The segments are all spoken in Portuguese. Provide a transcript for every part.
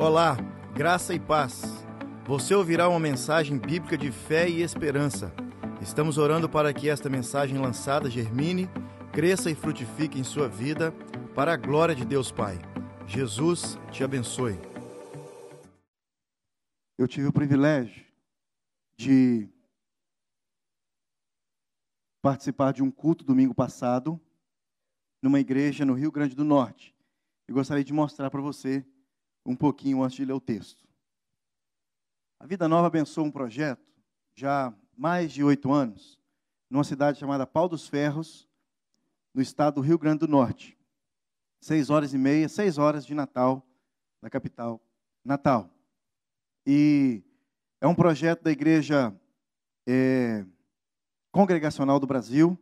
Olá, graça e paz. Você ouvirá uma mensagem bíblica de fé e esperança. Estamos orando para que esta mensagem lançada germine, cresça e frutifique em sua vida, para a glória de Deus Pai. Jesus te abençoe. Eu tive o privilégio de participar de um culto domingo passado, numa igreja no Rio Grande do Norte. Eu gostaria de mostrar para você um pouquinho antes de ler o texto. A Vida Nova abençoou um projeto, já há mais de oito anos, numa cidade chamada Pau dos Ferros, no estado do Rio Grande do Norte. Seis horas e meia, seis horas de Natal, da capital, Natal. E é um projeto da Igreja é, Congregacional do Brasil,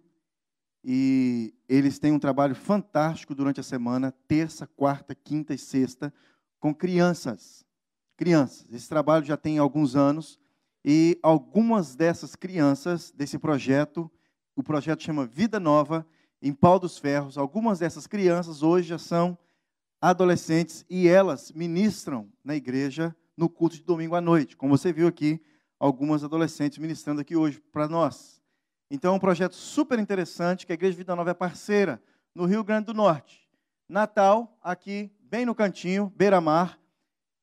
e eles têm um trabalho fantástico durante a semana, terça, quarta, quinta e sexta, com crianças. Crianças. Esse trabalho já tem alguns anos e algumas dessas crianças desse projeto, o projeto chama Vida Nova, em Pau dos Ferros, algumas dessas crianças hoje já são adolescentes e elas ministram na igreja no culto de domingo à noite. Como você viu aqui, algumas adolescentes ministrando aqui hoje para nós. Então é um projeto super interessante que a Igreja Vida Nova é parceira no Rio Grande do Norte. Natal, aqui bem no cantinho, beira-mar.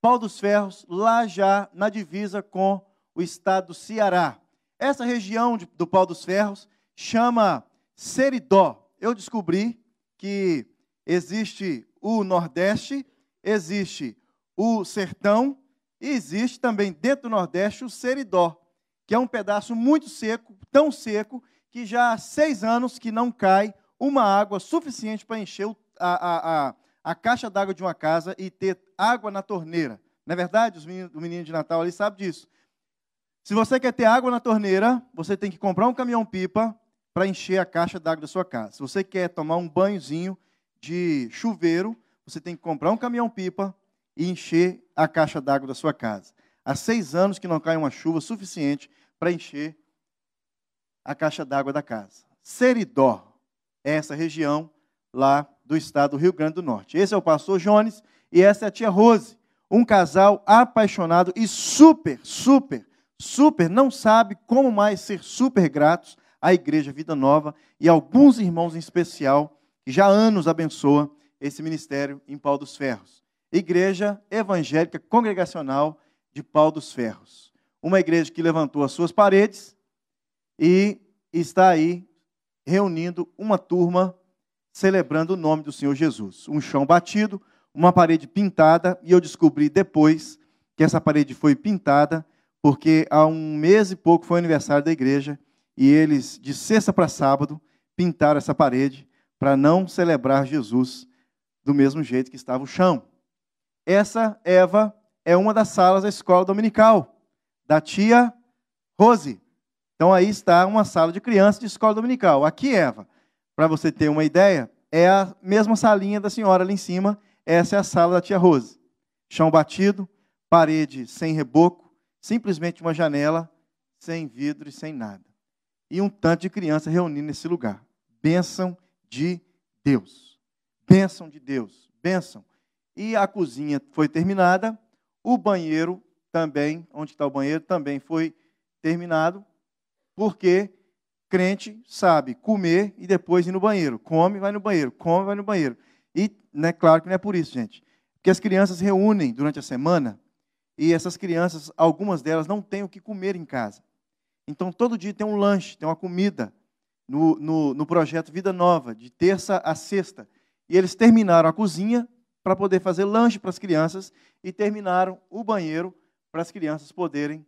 Pau dos Ferros, lá já na divisa com o estado do Ceará. Essa região de, do Pau dos Ferros chama Seridó. Eu descobri que existe o Nordeste, existe o Sertão e existe também dentro do Nordeste o Seridó, que é um pedaço muito seco, tão seco, que já há seis anos que não cai uma água suficiente para encher a, a, a caixa d'água de uma casa e ter água na torneira. Não é verdade? Os meninos, o menino de Natal ali sabe disso. Se você quer ter água na torneira, você tem que comprar um caminhão-pipa para encher a caixa d'água da sua casa. Se você quer tomar um banhozinho de chuveiro, você tem que comprar um caminhão-pipa e encher a caixa d'água da sua casa. Há seis anos que não cai uma chuva suficiente para encher a caixa d'água da casa. Seridó é essa região lá do estado do Rio Grande do Norte. Esse é o pastor Jones e essa é a tia Rose. Um casal apaixonado e super, super, super, não sabe como mais ser super gratos à Igreja Vida Nova e alguns irmãos em especial que já há anos abençoa esse ministério em Pau dos Ferros. Igreja Evangélica Congregacional de Pau dos Ferros. Uma igreja que levantou as suas paredes e está aí reunindo uma turma celebrando o nome do Senhor Jesus. Um chão batido, uma parede pintada, e eu descobri depois que essa parede foi pintada porque há um mês e pouco foi o aniversário da igreja e eles, de sexta para sábado, pintaram essa parede para não celebrar Jesus do mesmo jeito que estava o chão. Essa, Eva, é uma das salas da escola dominical, da tia Rose. Então aí está uma sala de crianças de escola dominical. Aqui, Eva, para você ter uma ideia, é a mesma salinha da senhora ali em cima. Essa é a sala da tia Rose. Chão batido, parede sem reboco, simplesmente uma janela sem vidro e sem nada. E um tanto de criança reunindo nesse lugar. Bênção de Deus. Bênção de Deus. Bênção. E a cozinha foi terminada. O banheiro também, onde está o banheiro, também foi terminado. Porque crente sabe comer e depois ir no banheiro. Come, vai no banheiro. Come, vai no banheiro. E, né, claro que não é por isso, gente. Porque as crianças reúnem durante a semana e essas crianças, algumas delas, não têm o que comer em casa. Então, todo dia tem um lanche, tem uma comida no, no, no projeto Vida Nova, de terça a sexta. E eles terminaram a cozinha para poder fazer lanche para as crianças e terminaram o banheiro para as crianças poderem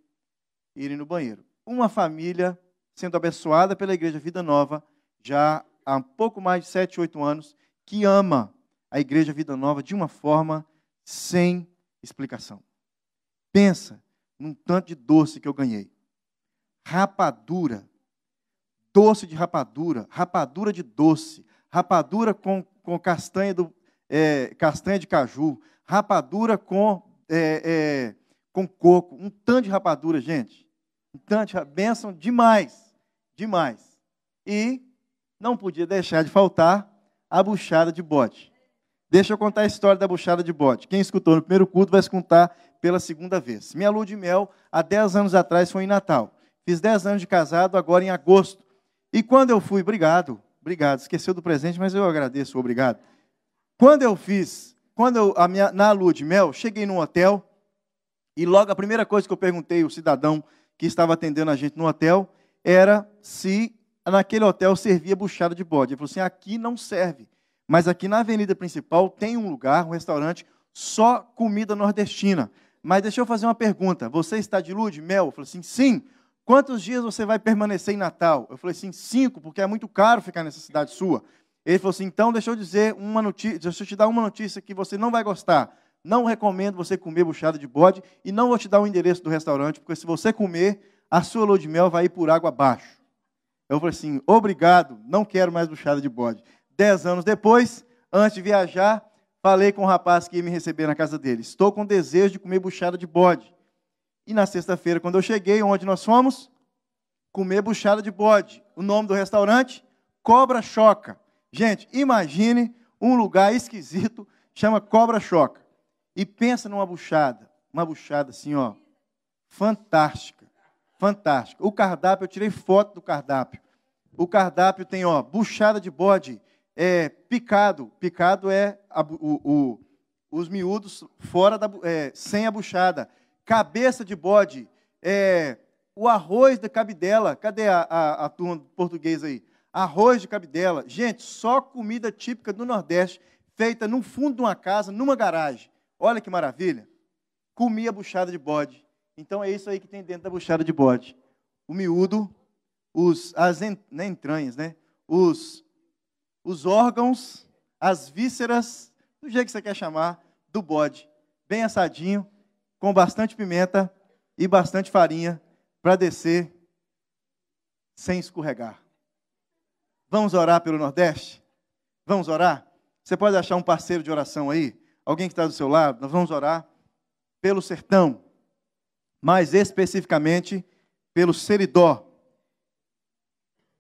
irem no banheiro. Uma família sendo abençoada pela Igreja Vida Nova já há pouco mais de sete, oito anos, que ama a Igreja Vida Nova de uma forma sem explicação. Pensa num tanto de doce que eu ganhei. Rapadura. Doce de rapadura, rapadura de doce, rapadura com, com castanha, do, é, castanha de caju, rapadura com, é, é, com coco, um tanto de rapadura, gente. Um tanto de bênção demais demais. E não podia deixar de faltar a buchada de bode. Deixa eu contar a história da buchada de bode. Quem escutou no primeiro culto vai escutar pela segunda vez. Minha lua de mel, há 10 anos atrás, foi em Natal. Fiz 10 anos de casado, agora em agosto. E quando eu fui, obrigado, obrigado, esqueceu do presente, mas eu agradeço, obrigado. Quando eu fiz, quando eu, a minha, na lua de mel, cheguei num hotel, e logo a primeira coisa que eu perguntei ao cidadão que estava atendendo a gente no hotel era se naquele hotel servia buchada de bode. Ele falou assim: aqui não serve, mas aqui na avenida principal tem um lugar, um restaurante, só comida nordestina. Mas deixa eu fazer uma pergunta: você está de lua de mel? Eu falei assim: sim. Quantos dias você vai permanecer em Natal? Eu falei assim: cinco, porque é muito caro ficar nessa cidade sua. Ele falou assim: então deixa eu dizer uma notícia, deixa eu te dar uma notícia que você não vai gostar. Não recomendo você comer buchada de bode e não vou te dar o endereço do restaurante, porque se você comer, a sua lua de mel vai ir por água abaixo. Eu falei assim: obrigado, não quero mais buchada de bode. Dez anos depois, antes de viajar, falei com o rapaz que ia me receber na casa dele. Estou com desejo de comer buchada de bode. E na sexta-feira, quando eu cheguei, onde nós fomos? Comer buchada de bode. O nome do restaurante? Cobra Choca. Gente, imagine um lugar esquisito, chama Cobra Choca. E pensa numa buchada, uma buchada assim, ó, fantástica, fantástica. O cardápio, eu tirei foto do cardápio. O cardápio tem, ó, buchada de bode, é, picado. Picado é a, o, o, os miúdos fora da, é, sem a buchada cabeça de bode, é, o arroz de cabidela. Cadê a, a, a turma português aí? Arroz de cabidela. Gente, só comida típica do Nordeste, feita no fundo de uma casa, numa garagem. Olha que maravilha. Comia buchada de bode. Então é isso aí que tem dentro da buchada de bode. O miúdo, os, as né, entranhas, né? Os, os órgãos, as vísceras, do jeito que você quer chamar, do bode. Bem assadinho, com bastante pimenta e bastante farinha para descer sem escorregar. Vamos orar pelo Nordeste? Vamos orar? Você pode achar um parceiro de oração aí? Alguém que está do seu lado? Nós vamos orar pelo sertão, mais especificamente pelo Seridó,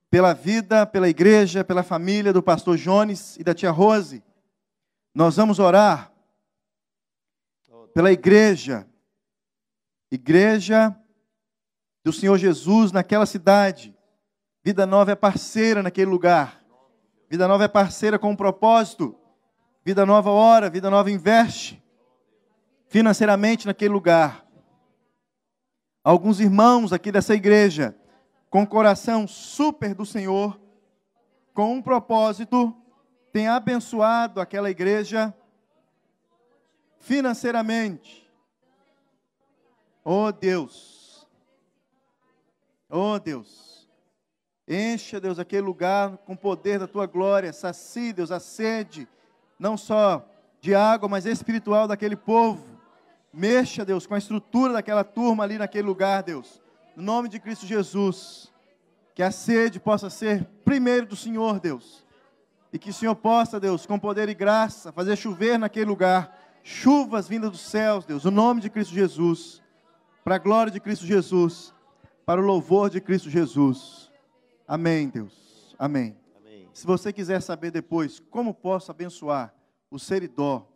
pela vida, pela igreja, pela família do pastor Jones e da tia Rose. Nós vamos orar pela igreja, igreja do Senhor Jesus naquela cidade. Vida Nova é parceira naquele lugar. Vida Nova é parceira com um propósito. Vida Nova ora, Vida Nova investe financeiramente naquele lugar. Alguns irmãos aqui dessa igreja, com o coração super do Senhor, com um propósito, têm abençoado aquela igreja financeiramente. Oh Deus, oh Deus, encha, Deus, aquele lugar com o poder da tua glória, sacie, Deus, a sede, não só de água, mas espiritual daquele povo. Mexa, Deus, com a estrutura daquela turma ali naquele lugar, Deus. No nome de Cristo Jesus. Que a sede possa ser primeiro do Senhor, Deus. E que o Senhor possa, Deus, com poder e graça, fazer chover naquele lugar chuvas vindas dos céus, Deus, o nome de Cristo Jesus, para a glória de Cristo Jesus, para o louvor de Cristo Jesus. Amém, Deus. Amém. Amém. Se você quiser saber depois como posso abençoar o Seridó,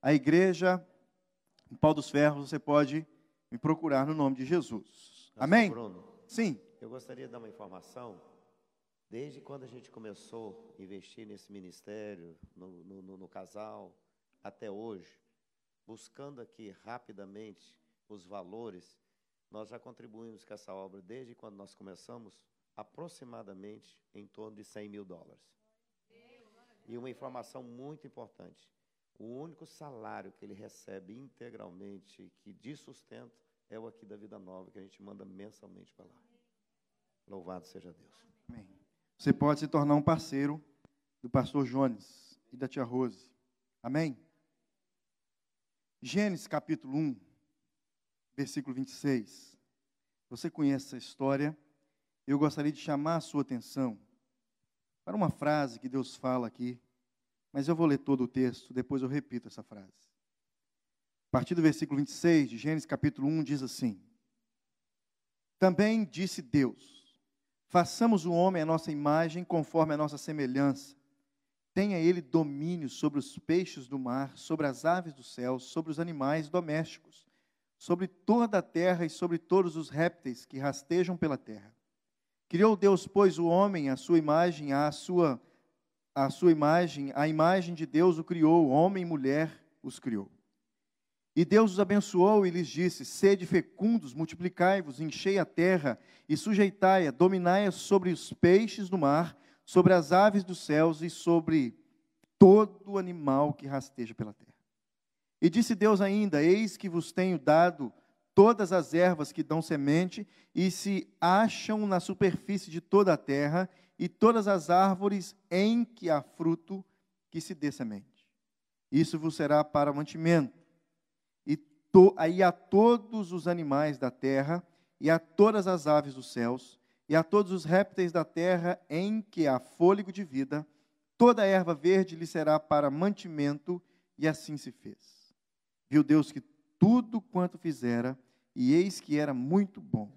a igreja em Pau dos Ferros, você pode me procurar no nome de Jesus. Amém? Bruno, Sim. Eu gostaria de dar uma informação. Desde quando a gente começou a investir nesse ministério, no, no, no casal, até hoje, buscando aqui rapidamente os valores, nós já contribuímos com essa obra desde quando nós começamos, aproximadamente em torno de 100 mil dólares. E uma informação muito importante: o único salário que ele recebe integralmente, que de sustento, é o aqui da Vida Nova, que a gente manda mensalmente para lá. Louvado seja Deus. Amém. Você pode se tornar um parceiro do pastor Jones e da tia Rose. Amém? Gênesis capítulo 1, versículo 26. Você conhece essa história? Eu gostaria de chamar a sua atenção para uma frase que Deus fala aqui, mas eu vou ler todo o texto, depois eu repito essa frase. A partir do versículo 26 de Gênesis capítulo 1 diz assim: Também disse Deus: Façamos o homem à nossa imagem, conforme a nossa semelhança Tenha ele domínio sobre os peixes do mar, sobre as aves do céu, sobre os animais domésticos, sobre toda a terra e sobre todos os répteis que rastejam pela terra. Criou Deus, pois, o homem à sua imagem, à sua, à sua imagem, a imagem de Deus o criou, homem e mulher os criou. E Deus os abençoou e lhes disse: Sede fecundos, multiplicai-vos, enchei a terra e sujeitai-a, dominai-a sobre os peixes do mar, sobre as aves dos céus e sobre todo animal que rasteja pela terra. E disse Deus ainda: Eis que vos tenho dado todas as ervas que dão semente e se acham na superfície de toda a terra, e todas as árvores em que há fruto que se dê semente. Isso vos será para mantimento to, aí a todos os animais da terra, e a todas as aves dos céus, e a todos os répteis da terra em que há fôlego de vida, toda a erva verde lhe será para mantimento, e assim se fez. Viu Deus que tudo quanto fizera, e eis que era muito bom.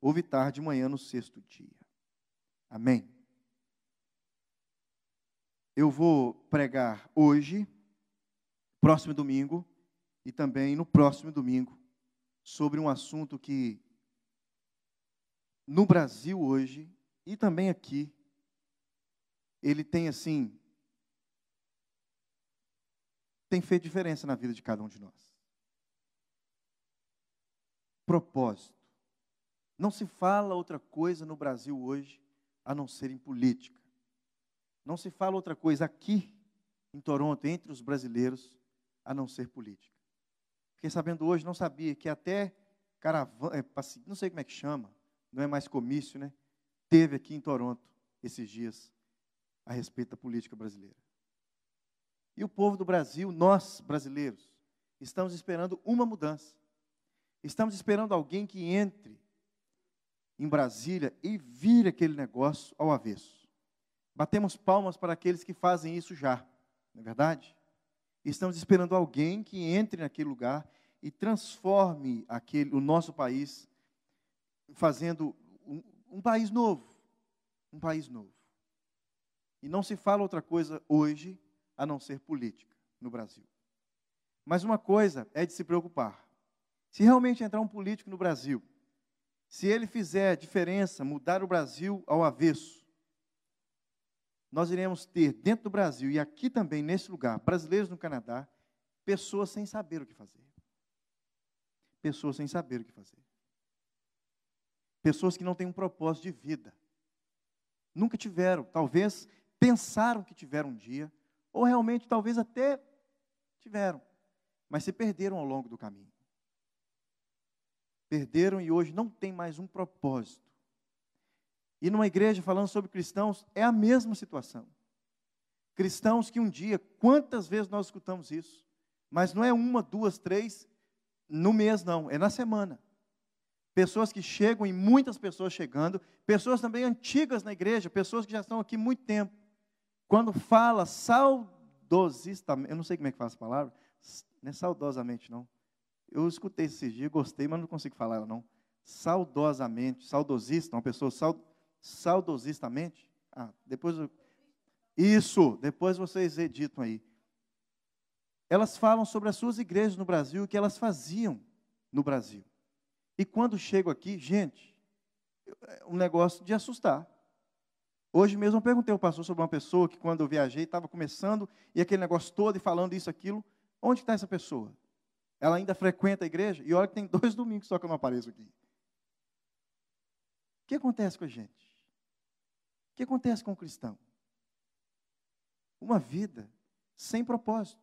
Houve tarde de manhã no sexto dia. Amém. Eu vou pregar hoje, próximo domingo, e também no próximo domingo sobre um assunto que no Brasil hoje e também aqui ele tem assim tem feito diferença na vida de cada um de nós. Propósito. Não se fala outra coisa no Brasil hoje a não ser em política. Não se fala outra coisa aqui em Toronto entre os brasileiros a não ser política. Fiquei sabendo hoje, não sabia, que até caravana, é, não sei como é que chama, não é mais comício, né? Teve aqui em Toronto esses dias a respeito da política brasileira. E o povo do Brasil, nós brasileiros, estamos esperando uma mudança. Estamos esperando alguém que entre em Brasília e vire aquele negócio ao avesso. Batemos palmas para aqueles que fazem isso já, não é verdade? Estamos esperando alguém que entre naquele lugar e transforme aquele, o nosso país, fazendo um, um país novo. Um país novo. E não se fala outra coisa hoje a não ser política no Brasil. Mas uma coisa é de se preocupar. Se realmente entrar um político no Brasil, se ele fizer diferença, mudar o Brasil ao avesso, nós iremos ter dentro do Brasil e aqui também, nesse lugar, brasileiros no Canadá, pessoas sem saber o que fazer. Pessoas sem saber o que fazer. Pessoas que não têm um propósito de vida. Nunca tiveram, talvez pensaram que tiveram um dia, ou realmente talvez até tiveram, mas se perderam ao longo do caminho. Perderam e hoje não tem mais um propósito. E numa igreja falando sobre cristãos, é a mesma situação. Cristãos que um dia, quantas vezes nós escutamos isso? Mas não é uma, duas, três no mês, não, é na semana. Pessoas que chegam, e muitas pessoas chegando, pessoas também antigas na igreja, pessoas que já estão aqui muito tempo. Quando fala saudosistamente, eu não sei como é que fala essa palavra, não é saudosamente, não. Eu escutei esses dias, gostei, mas não consigo falar ela, não. Saudosamente, saudosista, uma pessoa saudosista saudosistamente. Ah, depois eu... Isso, depois vocês editam aí. Elas falam sobre as suas igrejas no Brasil o que elas faziam no Brasil. E quando chego aqui, gente, é um negócio de assustar. Hoje mesmo eu perguntei ao pastor sobre uma pessoa que quando eu viajei estava começando e aquele negócio todo e falando isso, aquilo. Onde está essa pessoa? Ela ainda frequenta a igreja? E olha que tem dois domingos só que eu não apareço aqui. O que acontece com a gente? O que acontece com o cristão? Uma vida sem propósito.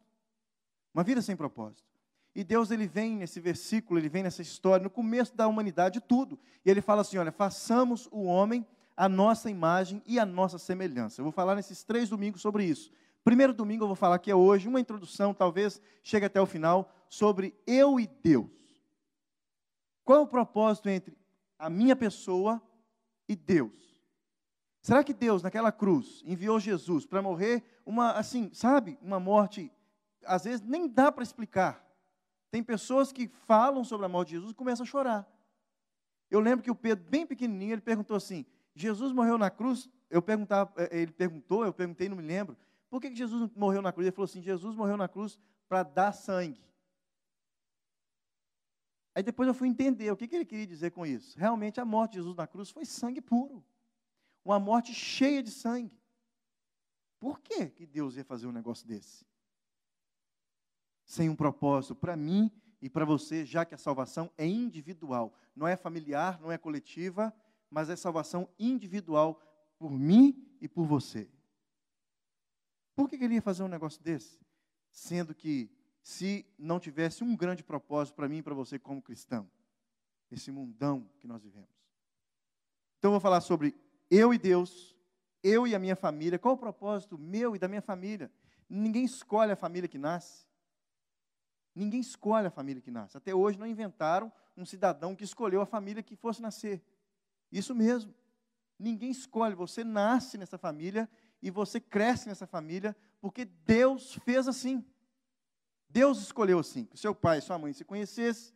Uma vida sem propósito. E Deus ele vem nesse versículo, ele vem nessa história, no começo da humanidade, tudo. E ele fala assim: olha, façamos o homem a nossa imagem e a nossa semelhança. Eu vou falar nesses três domingos sobre isso. Primeiro domingo eu vou falar que é hoje, uma introdução, talvez chegue até o final, sobre eu e Deus. Qual é o propósito entre a minha pessoa e Deus? Será que Deus, naquela cruz, enviou Jesus para morrer uma, assim, sabe, uma morte, às vezes nem dá para explicar. Tem pessoas que falam sobre a morte de Jesus e começam a chorar. Eu lembro que o Pedro, bem pequenininho, ele perguntou assim: Jesus morreu na cruz? Eu perguntava, eh, ele perguntou, eu perguntei, não me lembro, Por que Jesus morreu na cruz? Ele falou assim: Jesus morreu na cruz para dar sangue. Aí depois eu fui entender o que, que ele queria dizer com isso. Realmente a morte de Jesus na cruz foi sangue puro. Uma morte cheia de sangue. Por que, que Deus ia fazer um negócio desse? Sem um propósito para mim e para você, já que a salvação é individual, não é familiar, não é coletiva, mas é salvação individual por mim e por você. Por que ele ia fazer um negócio desse? Sendo que, se não tivesse um grande propósito para mim e para você como cristão, esse mundão que nós vivemos. Então, eu vou falar sobre eu e Deus, eu e a minha família. Qual o propósito meu e da minha família? Ninguém escolhe a família que nasce. Ninguém escolhe a família que nasce. Até hoje não inventaram um cidadão que escolheu a família que fosse nascer. Isso mesmo. Ninguém escolhe. Você nasce nessa família e você cresce nessa família porque Deus fez assim. Deus escolheu assim, que seu pai e sua mãe se conhecessem,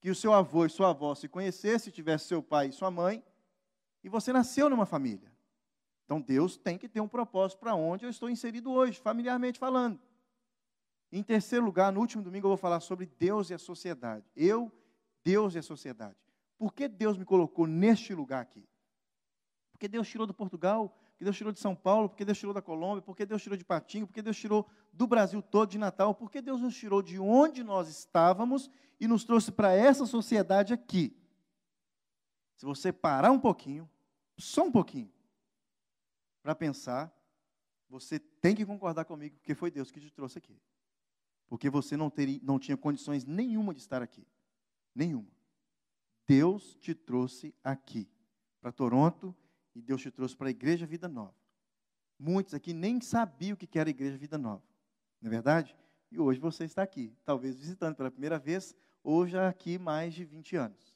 que o seu avô e sua avó se conhecessem, tivesse seu pai e sua mãe, e você nasceu numa família. Então Deus tem que ter um propósito para onde eu estou inserido hoje, familiarmente falando. Em terceiro lugar, no último domingo eu vou falar sobre Deus e a sociedade. Eu, Deus e a sociedade. Por que Deus me colocou neste lugar aqui? Porque Deus tirou do Portugal, Deus tirou de São Paulo, porque Deus tirou da Colômbia, porque Deus tirou de Patinho, porque Deus tirou do Brasil todo, de Natal, porque Deus nos tirou de onde nós estávamos e nos trouxe para essa sociedade aqui. Se você parar um pouquinho, só um pouquinho, para pensar, você tem que concordar comigo, porque foi Deus que te trouxe aqui. Porque você não, teria, não tinha condições nenhuma de estar aqui. Nenhuma. Deus te trouxe aqui, para Toronto, e Deus te trouxe para a Igreja Vida Nova. Muitos aqui nem sabiam o que era a Igreja Vida Nova, não é verdade? E hoje você está aqui, talvez visitando pela primeira vez, ou já aqui mais de 20 anos.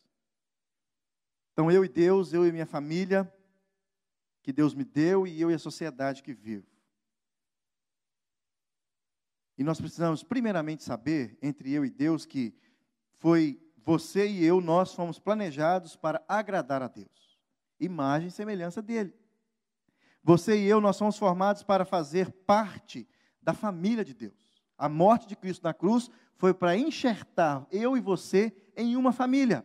Então, eu e Deus, eu e minha família, que Deus me deu, e eu e a sociedade que vivo. E nós precisamos, primeiramente, saber, entre eu e Deus, que foi você e eu, nós fomos planejados para agradar a Deus imagem e semelhança dele. Você e eu, nós somos formados para fazer parte da família de Deus. A morte de Cristo na cruz foi para enxertar eu e você em uma família.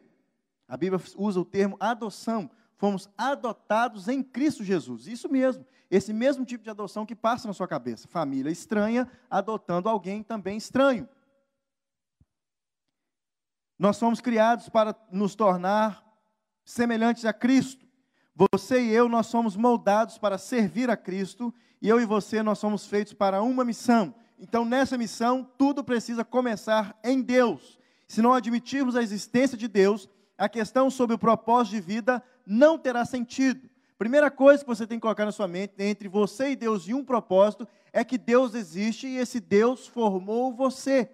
A Bíblia usa o termo adoção. Fomos adotados em Cristo Jesus. Isso mesmo. Esse mesmo tipo de adoção que passa na sua cabeça. Família estranha adotando alguém também estranho. Nós somos criados para nos tornar semelhantes a Cristo. Você e eu, nós somos moldados para servir a Cristo, e eu e você, nós somos feitos para uma missão. Então, nessa missão, tudo precisa começar em Deus. Se não admitirmos a existência de Deus, a questão sobre o propósito de vida não terá sentido. Primeira coisa que você tem que colocar na sua mente, entre você e Deus e um propósito, é que Deus existe e esse Deus formou você.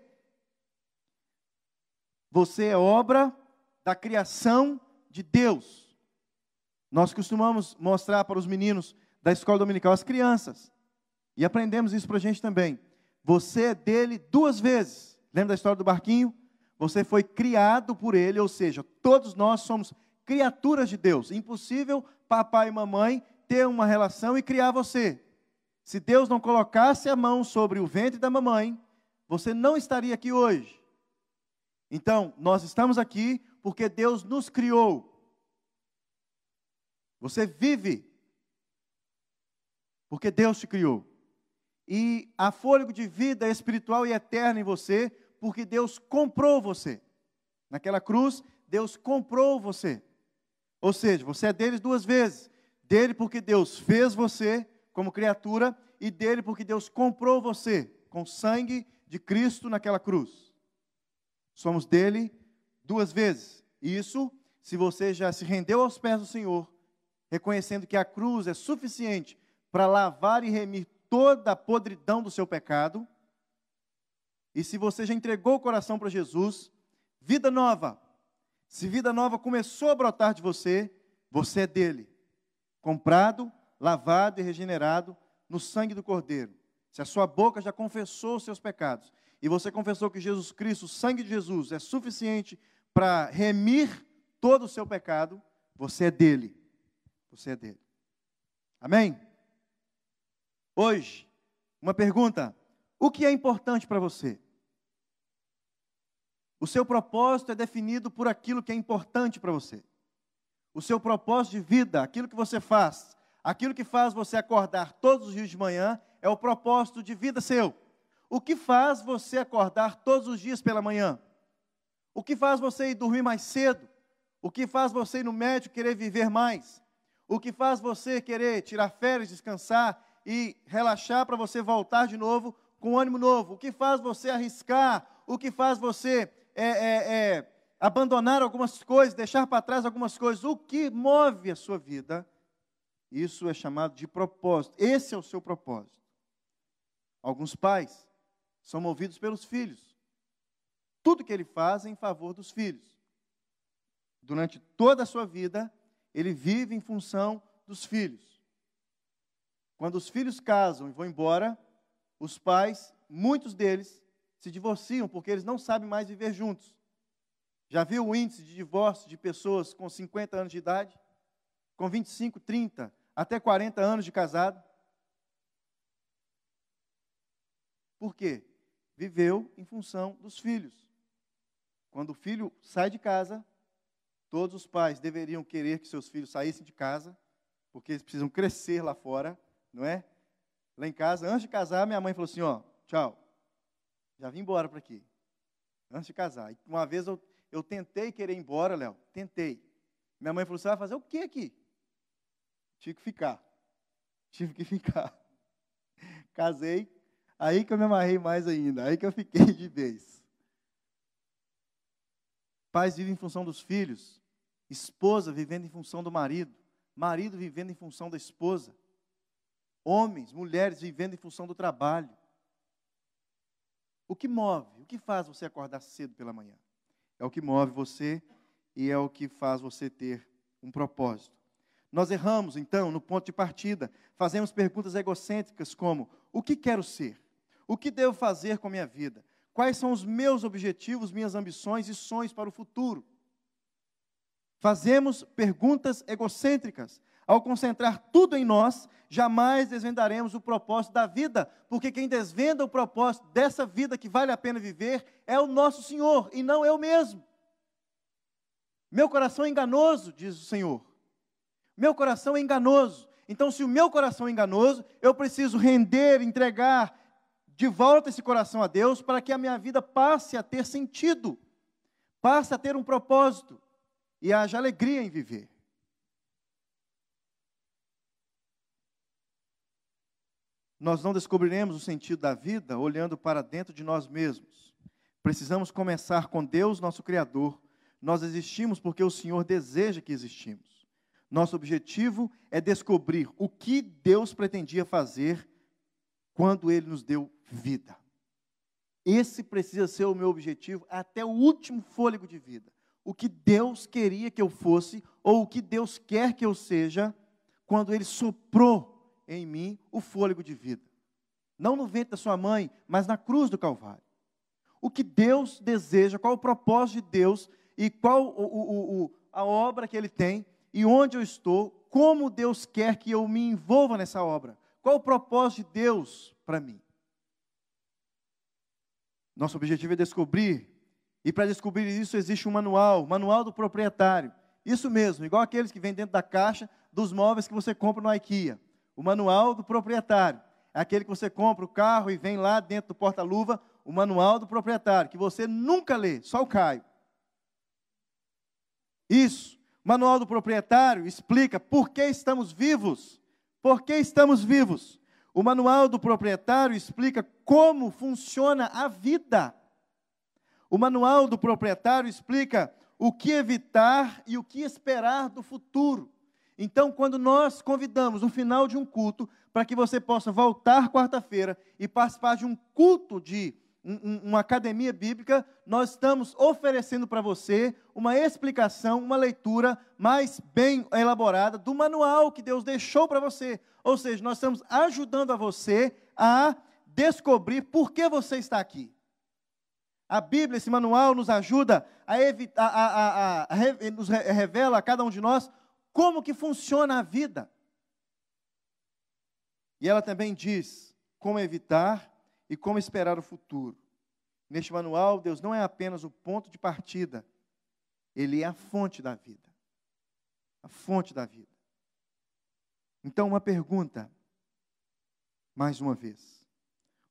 Você é obra da criação de Deus. Nós costumamos mostrar para os meninos da escola dominical, as crianças, e aprendemos isso para a gente também. Você é dele duas vezes. Lembra da história do barquinho? Você foi criado por ele, ou seja, todos nós somos criaturas de Deus. Impossível papai e mamãe ter uma relação e criar você. Se Deus não colocasse a mão sobre o ventre da mamãe, você não estaria aqui hoje. Então, nós estamos aqui porque Deus nos criou. Você vive porque Deus te criou. E há fôlego de vida espiritual e eterna em você, porque Deus comprou você. Naquela cruz, Deus comprou você. Ou seja, você é deles duas vezes. Dele porque Deus fez você como criatura e dele porque Deus comprou você com sangue de Cristo naquela cruz. Somos dele duas vezes. Isso, se você já se rendeu aos pés do Senhor, reconhecendo que a cruz é suficiente para lavar e remir toda a podridão do seu pecado. E se você já entregou o coração para Jesus, vida nova. Se vida nova começou a brotar de você, você é dele. Comprado, lavado e regenerado no sangue do Cordeiro. Se a sua boca já confessou os seus pecados e você confessou que Jesus Cristo, o sangue de Jesus, é suficiente para remir todo o seu pecado, você é dele você é dele. Amém? Hoje, uma pergunta: o que é importante para você? O seu propósito é definido por aquilo que é importante para você. O seu propósito de vida, aquilo que você faz, aquilo que faz você acordar todos os dias de manhã, é o propósito de vida seu. O que faz você acordar todos os dias pela manhã? O que faz você ir dormir mais cedo? O que faz você ir no médico querer viver mais? O que faz você querer tirar férias, descansar e relaxar para você voltar de novo com ânimo novo? O que faz você arriscar? O que faz você é, é, é, abandonar algumas coisas, deixar para trás algumas coisas? O que move a sua vida? Isso é chamado de propósito. Esse é o seu propósito. Alguns pais são movidos pelos filhos. Tudo que ele faz é em favor dos filhos. Durante toda a sua vida, ele vive em função dos filhos. Quando os filhos casam e vão embora, os pais, muitos deles, se divorciam porque eles não sabem mais viver juntos. Já viu o índice de divórcio de pessoas com 50 anos de idade? Com 25, 30, até 40 anos de casado? Por quê? Viveu em função dos filhos. Quando o filho sai de casa, todos os pais deveriam querer que seus filhos saíssem de casa, porque eles precisam crescer lá fora, não é? Lá em casa, antes de casar, minha mãe falou assim: ó, tchau, já vim embora para aqui. Antes de casar. E uma vez eu, eu tentei querer ir embora, Léo, tentei. Minha mãe falou: você vai fazer o que aqui? Tive que ficar. Tive que ficar. Casei, aí que eu me amarrei mais ainda, aí que eu fiquei de vez. Pais vivem em função dos filhos, esposa vivendo em função do marido, marido vivendo em função da esposa, homens, mulheres vivendo em função do trabalho. O que move, o que faz você acordar cedo pela manhã? É o que move você e é o que faz você ter um propósito. Nós erramos, então, no ponto de partida. Fazemos perguntas egocêntricas como: o que quero ser? O que devo fazer com a minha vida? Quais são os meus objetivos, minhas ambições e sonhos para o futuro? Fazemos perguntas egocêntricas. Ao concentrar tudo em nós, jamais desvendaremos o propósito da vida, porque quem desvenda o propósito dessa vida que vale a pena viver é o nosso Senhor e não eu mesmo. Meu coração é enganoso, diz o Senhor. Meu coração é enganoso. Então, se o meu coração é enganoso, eu preciso render, entregar de volta esse coração a Deus para que a minha vida passe a ter sentido, passe a ter um propósito e haja alegria em viver. Nós não descobriremos o sentido da vida olhando para dentro de nós mesmos. Precisamos começar com Deus, nosso Criador. Nós existimos porque o Senhor deseja que existimos. Nosso objetivo é descobrir o que Deus pretendia fazer quando Ele nos deu vida. Esse precisa ser o meu objetivo até o último fôlego de vida. O que Deus queria que eu fosse, ou o que Deus quer que eu seja, quando Ele soprou em mim o fôlego de vida. Não no ventre da sua mãe, mas na cruz do Calvário. O que Deus deseja, qual o propósito de Deus e qual o, o, o, a obra que Ele tem e onde eu estou, como Deus quer que eu me envolva nessa obra. Qual o propósito de Deus para mim? Nosso objetivo é descobrir, e para descobrir isso existe um manual, manual do proprietário. Isso mesmo, igual aqueles que vêm dentro da caixa dos móveis que você compra no IKEA. O manual do proprietário. É aquele que você compra o carro e vem lá dentro do porta-luva, o manual do proprietário, que você nunca lê, só o Caio. Isso. O manual do proprietário explica por que estamos vivos. Por que estamos vivos? O manual do proprietário explica como funciona a vida. O manual do proprietário explica o que evitar e o que esperar do futuro. Então, quando nós convidamos o final de um culto para que você possa voltar quarta-feira e participar de um culto de um, uma academia bíblica, nós estamos oferecendo para você uma explicação, uma leitura mais bem elaborada do manual que Deus deixou para você. Ou seja, nós estamos ajudando a você a descobrir por que você está aqui. A Bíblia, esse manual, nos ajuda a evitar, a, a, a, nos revela a cada um de nós como que funciona a vida. E ela também diz como evitar e como esperar o futuro. Neste manual, Deus não é apenas o ponto de partida, ele é a fonte da vida. A fonte da vida. Então, uma pergunta, mais uma vez: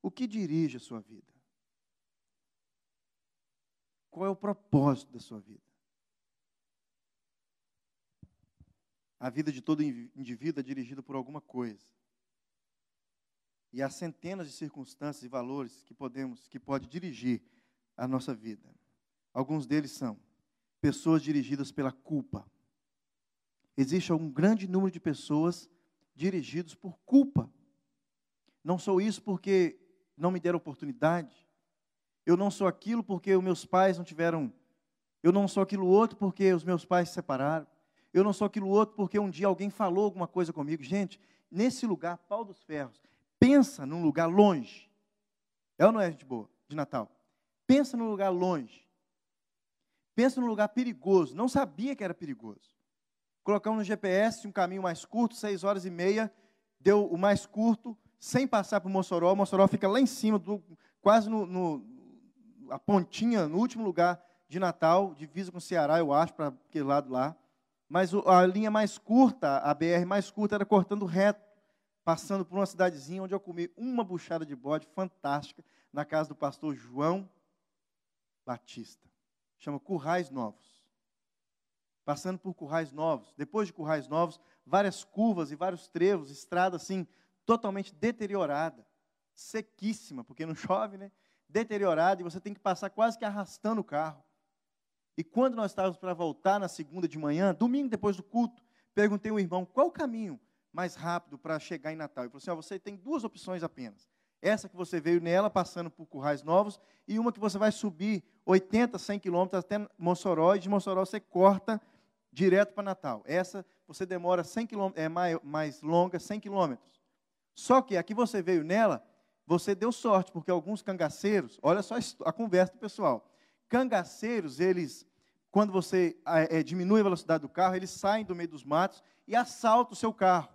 o que dirige a sua vida? Qual é o propósito da sua vida? A vida de todo indivíduo é dirigida por alguma coisa. E há centenas de circunstâncias e valores que podemos, que pode dirigir a nossa vida. Alguns deles são pessoas dirigidas pela culpa. Existe um grande número de pessoas dirigidos por culpa. Não sou isso porque não me deram oportunidade. Eu não sou aquilo porque os meus pais não tiveram. Eu não sou aquilo outro porque os meus pais se separaram. Eu não sou aquilo outro porque um dia alguém falou alguma coisa comigo. Gente, nesse lugar, pau dos ferros, pensa num lugar longe. É ou não é, gente boa, de Natal? Pensa num lugar longe. Pensa num lugar perigoso. Não sabia que era perigoso. Colocamos no GPS um caminho mais curto, seis horas e meia. Deu o mais curto, sem passar por Mossoró. O Mossoró fica lá em cima, do, quase no, no, a pontinha, no último lugar de Natal, divisa com o Ceará, eu acho, para aquele lado lá. Mas a linha mais curta, a BR mais curta, era cortando reto passando por uma cidadezinha onde eu comi uma buchada de bode fantástica na casa do pastor João Batista. Chama Currais Novos. Passando por Currais Novos, depois de Currais Novos, várias curvas e vários trevos, estrada assim totalmente deteriorada, sequíssima, porque não chove, né? Deteriorada e você tem que passar quase que arrastando o carro. E quando nós estávamos para voltar na segunda de manhã, domingo depois do culto, perguntei ao irmão qual o caminho mais rápido para chegar em Natal. Ele falou assim: ó, você tem duas opções apenas. Essa que você veio nela, passando por Currais Novos, e uma que você vai subir 80, 100 quilômetros até Mossoró, e de Mossoró você corta direto para Natal. Essa você demora 100 quilômetros, é mais, mais longa, 100 quilômetros. Só que a que você veio nela, você deu sorte, porque alguns cangaceiros, olha só a conversa do pessoal. Cangaceiros, eles, quando você é, diminui a velocidade do carro, eles saem do meio dos matos e assaltam o seu carro.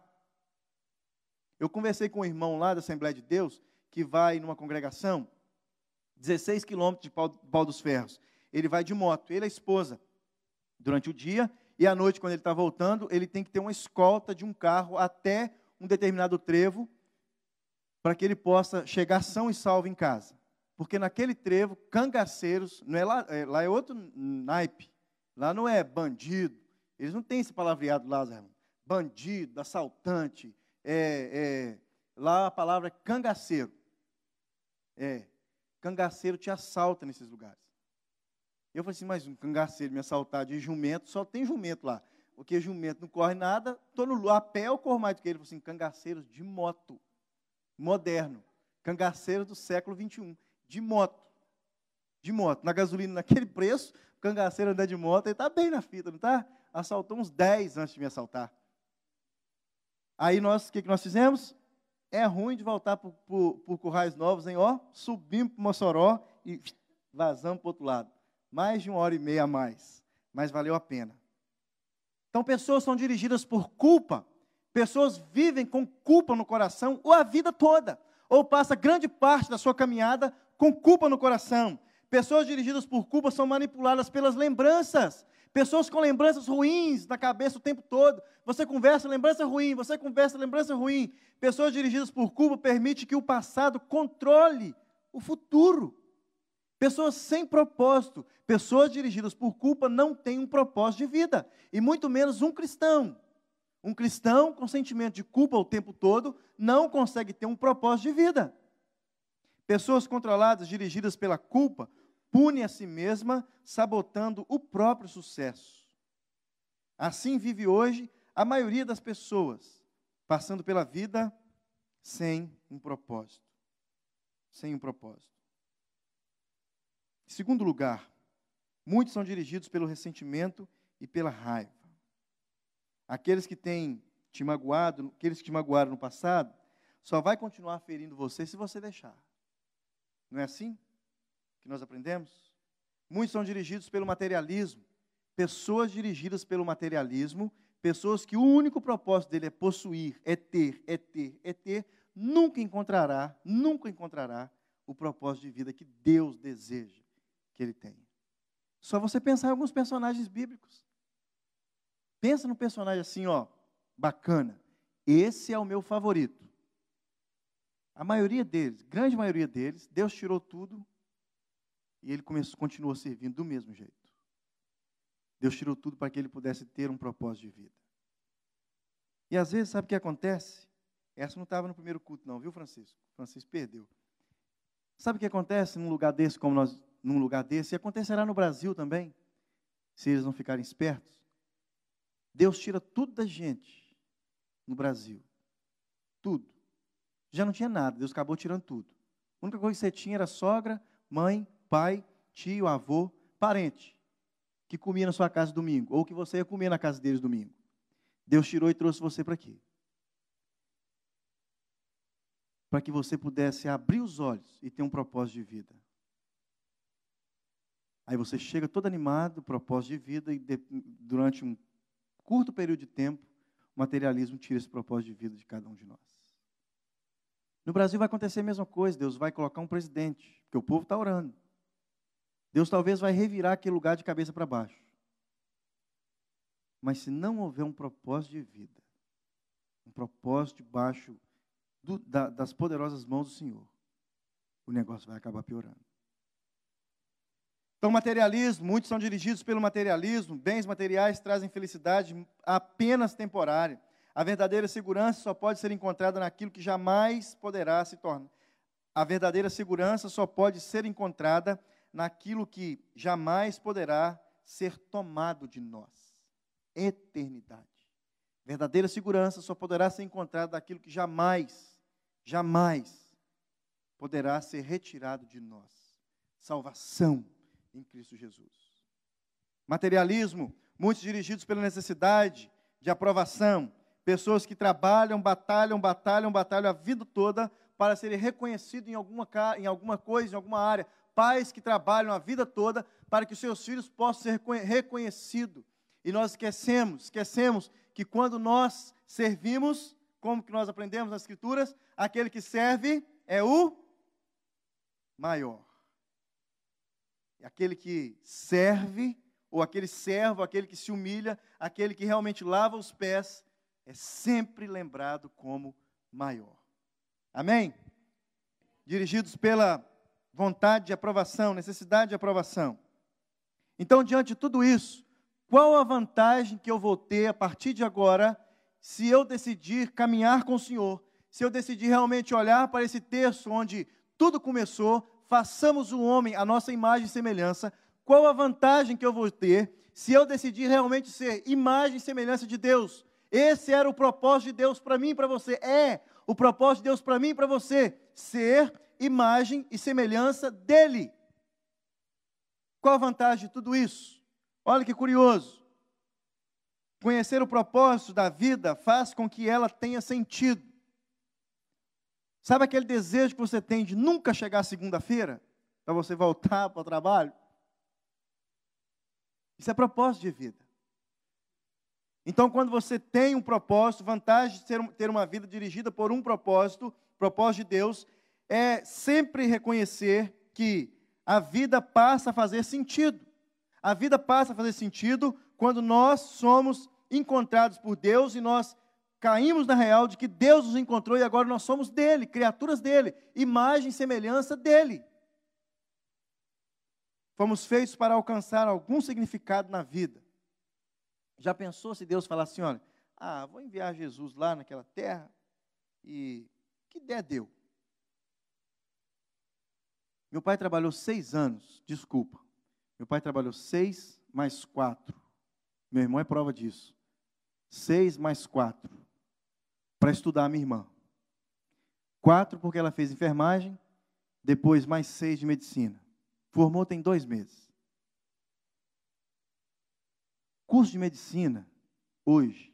Eu conversei com um irmão lá da Assembleia de Deus, que vai numa congregação, 16 quilômetros de pau, dos Ferros. Ele vai de moto, ele e a esposa, durante o dia, e à noite, quando ele está voltando, ele tem que ter uma escolta de um carro até um determinado trevo, para que ele possa chegar são e salvo em casa. Porque naquele trevo, cangaceiros, não é lá, é, lá é outro naipe, lá não é bandido, eles não têm esse palavreado lá, Bandido, assaltante, é, é, lá a palavra é cangaceiro. É, cangaceiro te assalta nesses lugares. Eu falei assim, mas um cangaceiro me assaltar de jumento, só tem jumento lá. Porque jumento não corre nada, estou no a pé eu corro mais do que ele. Ele falou assim, cangaceiros de moto, moderno. Cangaceiro do século 21, de moto. De moto. Na gasolina, naquele preço, o cangaceiro andar de moto, ele está bem na fita, não está? Assaltou uns 10 antes de me assaltar. Aí nós, o que, que nós fizemos? É ruim de voltar por, Currais Novos, hein? Ó, subimos para Mossoró e vazamos para o outro lado. Mais de uma hora e meia a mais. Mas valeu a pena. Então, pessoas são dirigidas por culpa. Pessoas vivem com culpa no coração ou a vida toda. Ou passa grande parte da sua caminhada com culpa no coração. Pessoas dirigidas por culpa são manipuladas pelas lembranças. Pessoas com lembranças ruins na cabeça o tempo todo. Você conversa lembrança ruim, você conversa lembrança ruim. Pessoas dirigidas por culpa permite que o passado controle o futuro. Pessoas sem propósito, pessoas dirigidas por culpa não têm um propósito de vida, e muito menos um cristão. Um cristão com sentimento de culpa o tempo todo não consegue ter um propósito de vida. Pessoas controladas, dirigidas pela culpa, pune a si mesma, sabotando o próprio sucesso. Assim vive hoje a maioria das pessoas, passando pela vida sem um propósito. Sem um propósito. Em segundo lugar, muitos são dirigidos pelo ressentimento e pela raiva. Aqueles que têm te magoado, aqueles que te magoaram no passado, só vai continuar ferindo você se você deixar. Não é assim? Que nós aprendemos? Muitos são dirigidos pelo materialismo. Pessoas dirigidas pelo materialismo, pessoas que o único propósito dele é possuir, é ter, é ter, é ter, nunca encontrará, nunca encontrará o propósito de vida que Deus deseja que ele tenha. Só você pensar em alguns personagens bíblicos. Pensa num personagem assim, ó, bacana. Esse é o meu favorito. A maioria deles, grande maioria deles, Deus tirou tudo e ele começou, continuou servindo do mesmo jeito. Deus tirou tudo para que ele pudesse ter um propósito de vida. E às vezes, sabe o que acontece? Essa não estava no primeiro culto, não, viu, Francisco? Francisco perdeu. Sabe o que acontece num lugar desse, como nós, num lugar desse? E acontecerá no Brasil também, se eles não ficarem espertos. Deus tira tudo da gente no Brasil. Tudo. Já não tinha nada, Deus acabou tirando tudo. A única coisa que você tinha era sogra, mãe, pai, tio, avô, parente, que comia na sua casa domingo, ou que você ia comer na casa deles domingo. Deus tirou e trouxe você para aqui para que você pudesse abrir os olhos e ter um propósito de vida. Aí você chega todo animado, propósito de vida, e de, durante um curto período de tempo, o materialismo tira esse propósito de vida de cada um de nós. No Brasil vai acontecer a mesma coisa, Deus vai colocar um presidente, porque o povo está orando. Deus talvez vai revirar aquele lugar de cabeça para baixo. Mas se não houver um propósito de vida, um propósito debaixo do, da, das poderosas mãos do Senhor, o negócio vai acabar piorando. Então, materialismo, muitos são dirigidos pelo materialismo, bens materiais trazem felicidade apenas temporária. A verdadeira segurança só pode ser encontrada naquilo que jamais poderá se tornar. A verdadeira segurança só pode ser encontrada naquilo que jamais poderá ser tomado de nós. Eternidade. Verdadeira segurança só poderá ser encontrada daquilo que jamais, jamais poderá ser retirado de nós. Salvação em Cristo Jesus. Materialismo, muitos dirigidos pela necessidade de aprovação, pessoas que trabalham, batalham, batalham, batalham a vida toda para serem reconhecidos em alguma, em alguma coisa, em alguma área. Pais que trabalham a vida toda para que os seus filhos possam ser reconhecidos. E nós esquecemos, esquecemos que quando nós servimos, como que nós aprendemos nas Escrituras, aquele que serve é o maior. Aquele que serve, ou aquele servo, aquele que se humilha, aquele que realmente lava os pés, é sempre lembrado como maior. Amém? Dirigidos pela vontade de aprovação, necessidade de aprovação. Então, diante de tudo isso, qual a vantagem que eu vou ter a partir de agora, se eu decidir caminhar com o Senhor, se eu decidir realmente olhar para esse texto onde tudo começou, façamos o homem a nossa imagem e semelhança, qual a vantagem que eu vou ter se eu decidir realmente ser imagem e semelhança de Deus? Esse era o propósito de Deus para mim e para você. É o propósito de Deus para mim e para você. Ser imagem e semelhança dEle. Qual a vantagem de tudo isso? Olha que curioso. Conhecer o propósito da vida faz com que ela tenha sentido. Sabe aquele desejo que você tem de nunca chegar segunda-feira? Para você voltar para o trabalho? Isso é propósito de vida. Então, quando você tem um propósito, vantagem de ter uma vida dirigida por um propósito, propósito de Deus, é sempre reconhecer que a vida passa a fazer sentido. A vida passa a fazer sentido quando nós somos encontrados por Deus e nós caímos na real de que Deus nos encontrou e agora nós somos dele, criaturas dele, imagem e semelhança dele. Fomos feitos para alcançar algum significado na vida. Já pensou se Deus falasse assim, olha, ah, vou enviar Jesus lá naquela terra e que der deu. Meu pai trabalhou seis anos, desculpa, meu pai trabalhou seis mais quatro. Meu irmão é prova disso. Seis mais quatro. Para estudar a minha irmã. Quatro porque ela fez enfermagem. Depois mais seis de medicina. Formou tem dois meses. Curso de medicina, hoje,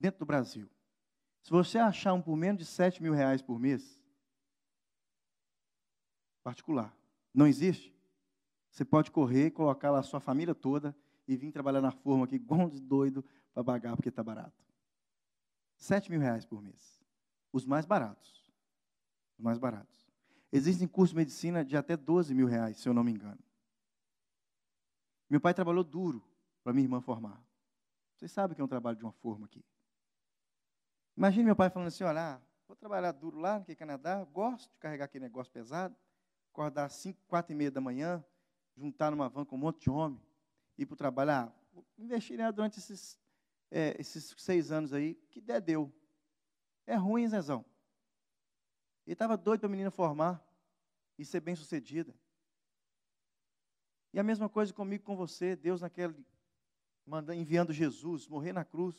dentro do Brasil. Se você achar um por menos de sete mil reais por mês, particular, não existe? Você pode correr, colocar lá a sua família toda e vir trabalhar na forma aqui, igual um doido, para pagar porque está barato. Sete mil reais por mês. Os mais baratos. Os mais baratos. Existem cursos de medicina de até 12 mil reais, se eu não me engano. Meu pai trabalhou duro para minha irmã formar. Vocês sabem que é um trabalho de uma forma aqui. Imagine meu pai falando assim: olha, ah, vou trabalhar duro lá no Canadá, gosto de carregar aquele negócio pesado, acordar às 5, 4 e meia da manhã, juntar numa van com um monte de homem, ir para o trabalho. Ah, investir né, durante esses, é, esses seis anos aí, que der, deu. É ruim, Zezão. Ele estava doido para a menina formar e ser bem sucedida. E a mesma coisa comigo com você, Deus naquele mandando, enviando Jesus, morrer na cruz.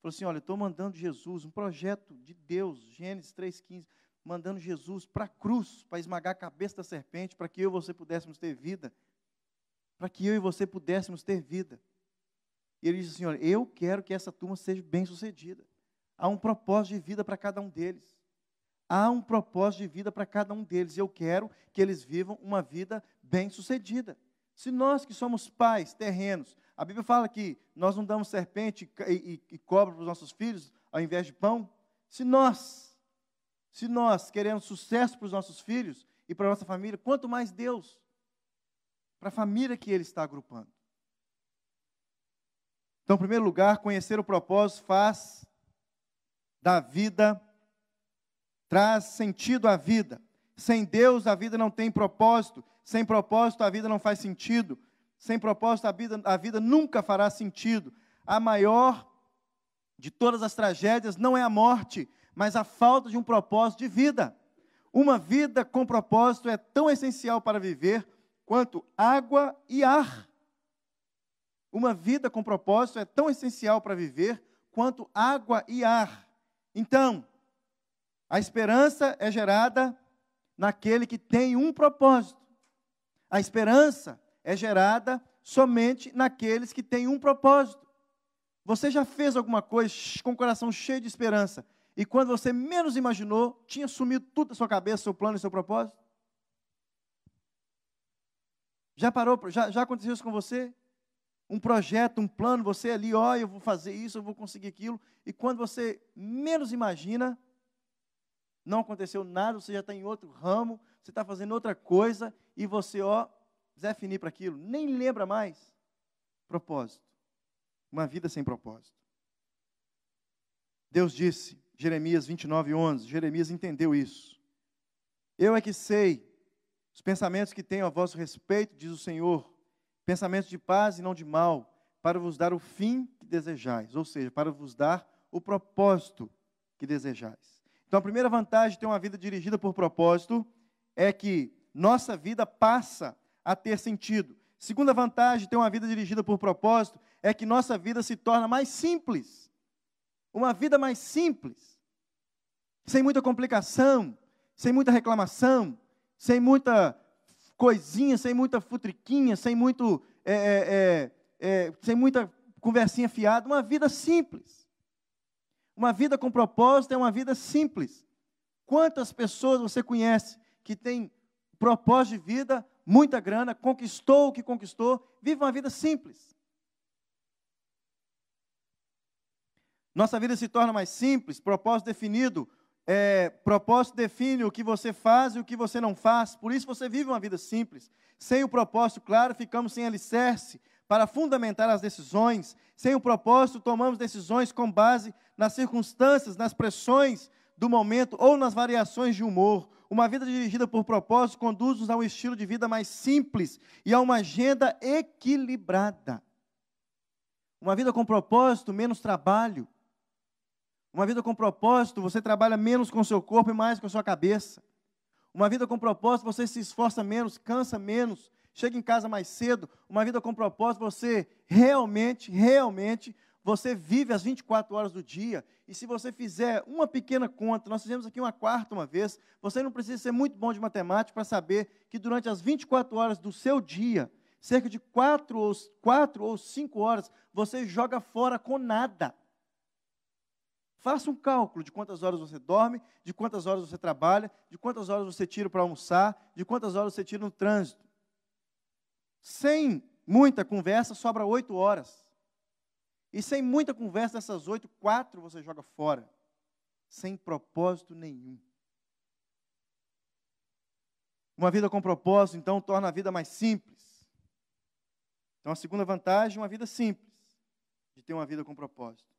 Falou assim: olha, estou mandando Jesus, um projeto de Deus, Gênesis 3,15, mandando Jesus para a cruz, para esmagar a cabeça da serpente, para que eu e você pudéssemos ter vida. Para que eu e você pudéssemos ter vida. E ele disse assim: olha, eu quero que essa turma seja bem sucedida. Há um propósito de vida para cada um deles. Há um propósito de vida para cada um deles. E eu quero que eles vivam uma vida bem sucedida. Se nós que somos pais terrenos, a Bíblia fala que nós não damos serpente e, e, e cobra para os nossos filhos ao invés de pão. Se nós, se nós queremos sucesso para os nossos filhos e para a nossa família, quanto mais Deus, para a família que Ele está agrupando. Então, em primeiro lugar, conhecer o propósito faz da vida, traz sentido à vida. Sem Deus, a vida não tem propósito. Sem propósito, a vida não faz sentido. Sem propósito, a vida, a vida nunca fará sentido. A maior de todas as tragédias não é a morte, mas a falta de um propósito de vida. Uma vida com propósito é tão essencial para viver quanto água e ar. Uma vida com propósito é tão essencial para viver quanto água e ar. Então, a esperança é gerada naquele que tem um propósito. A esperança é gerada somente naqueles que têm um propósito. Você já fez alguma coisa com o coração cheio de esperança e quando você menos imaginou, tinha sumido tudo da sua cabeça, seu plano e seu propósito? Já parou, já, já aconteceu isso com você? Um projeto, um plano, você ali, ó, eu vou fazer isso, eu vou conseguir aquilo, e quando você menos imagina, não aconteceu nada, você já está em outro ramo, você está fazendo outra coisa, e você, ó, Zé finir para aquilo, nem lembra mais. Propósito. Uma vida sem propósito. Deus disse, Jeremias 29, 11, Jeremias entendeu isso. Eu é que sei os pensamentos que tenho a vosso respeito, diz o Senhor, pensamentos de paz e não de mal, para vos dar o fim que desejais, ou seja, para vos dar o propósito que desejais. Então, a primeira vantagem de ter uma vida dirigida por propósito é que nossa vida passa a ter sentido. Segunda vantagem de ter uma vida dirigida por propósito é que nossa vida se torna mais simples. Uma vida mais simples. Sem muita complicação, sem muita reclamação, sem muita coisinha, sem muita futriquinha, sem muito é, é, é, é, sem muita conversinha fiada, uma vida simples. Uma vida com propósito é uma vida simples. Quantas pessoas você conhece que têm propósito de vida muita grana, conquistou o que conquistou, vive uma vida simples. Nossa vida se torna mais simples, propósito definido. É, propósito define o que você faz e o que você não faz, por isso você vive uma vida simples. Sem o propósito claro, ficamos sem alicerce para fundamentar as decisões. Sem o propósito, tomamos decisões com base nas circunstâncias, nas pressões do momento ou nas variações de humor. Uma vida dirigida por propósito conduz-nos a um estilo de vida mais simples e a uma agenda equilibrada. Uma vida com propósito, menos trabalho. Uma vida com propósito, você trabalha menos com o seu corpo e mais com a sua cabeça. Uma vida com propósito, você se esforça menos, cansa menos, chega em casa mais cedo. Uma vida com propósito, você realmente, realmente você vive as 24 horas do dia, e se você fizer uma pequena conta, nós fizemos aqui uma quarta uma vez, você não precisa ser muito bom de matemática para saber que durante as 24 horas do seu dia, cerca de 4 ou, 4 ou 5 horas, você joga fora com nada. Faça um cálculo de quantas horas você dorme, de quantas horas você trabalha, de quantas horas você tira para almoçar, de quantas horas você tira no trânsito. Sem muita conversa, sobra 8 horas. E sem muita conversa, dessas oito, quatro você joga fora. Sem propósito nenhum. Uma vida com propósito, então, torna a vida mais simples. Então, a segunda vantagem, uma vida simples, de ter uma vida com propósito.